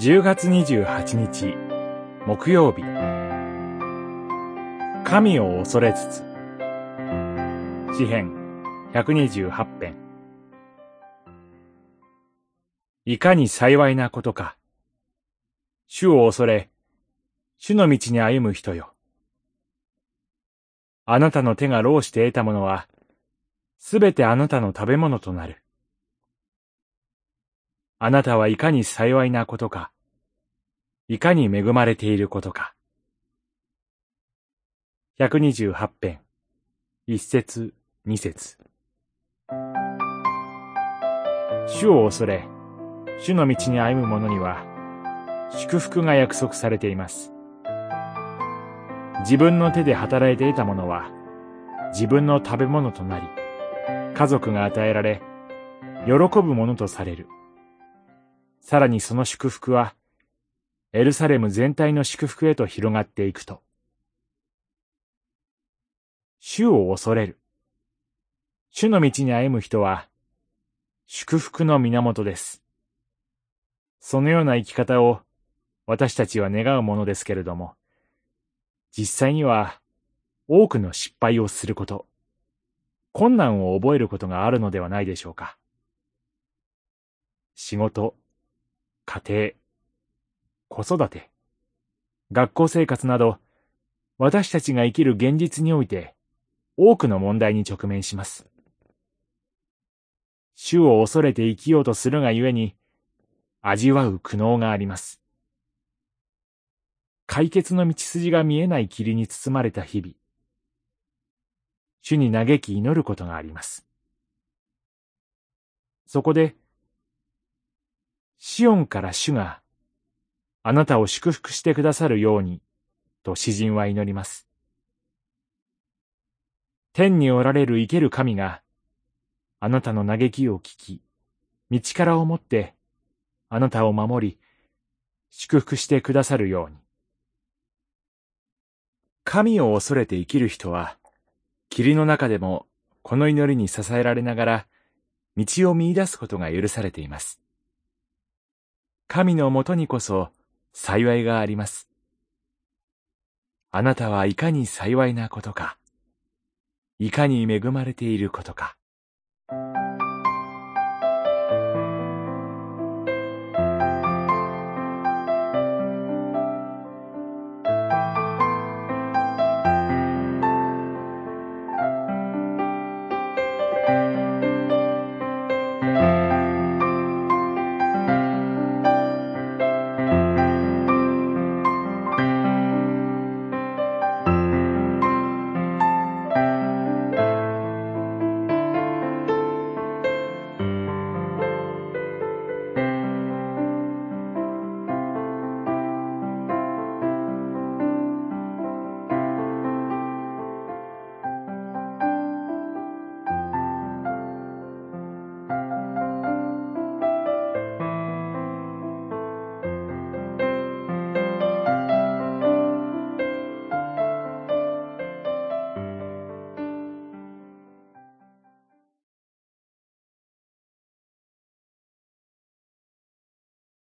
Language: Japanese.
10月28日木曜日。神を恐れつつ。詩編128編。いかに幸いなことか。主を恐れ主の道に歩む人よ。あなたの手が労して得たものはすべてあなたの食べ物となる。あなたはいかに幸いなことか、いかに恵まれていることか。128編、一節、二節。主を恐れ、主の道に歩む者には、祝福が約束されています。自分の手で働いて得たものは、自分の食べ物となり、家族が与えられ、喜ぶものとされる。さらにその祝福は、エルサレム全体の祝福へと広がっていくと。主を恐れる。主の道に歩む人は、祝福の源です。そのような生き方を私たちは願うものですけれども、実際には多くの失敗をすること、困難を覚えることがあるのではないでしょうか。仕事、家庭、子育て、学校生活など、私たちが生きる現実において、多くの問題に直面します。主を恐れて生きようとするがゆえに、味わう苦悩があります。解決の道筋が見えない霧に包まれた日々、主に嘆き祈ることがあります。そこで、シオンから主が、あなたを祝福してくださるように、と詩人は祈ります。天におられる生ける神が、あなたの嘆きを聞き、道からをもって、あなたを守り、祝福してくださるように。神を恐れて生きる人は、霧の中でもこの祈りに支えられながら、道を見出すことが許されています。神のもとにこそ幸いがあります。あなたはいかに幸いなことか、いかに恵まれていることか。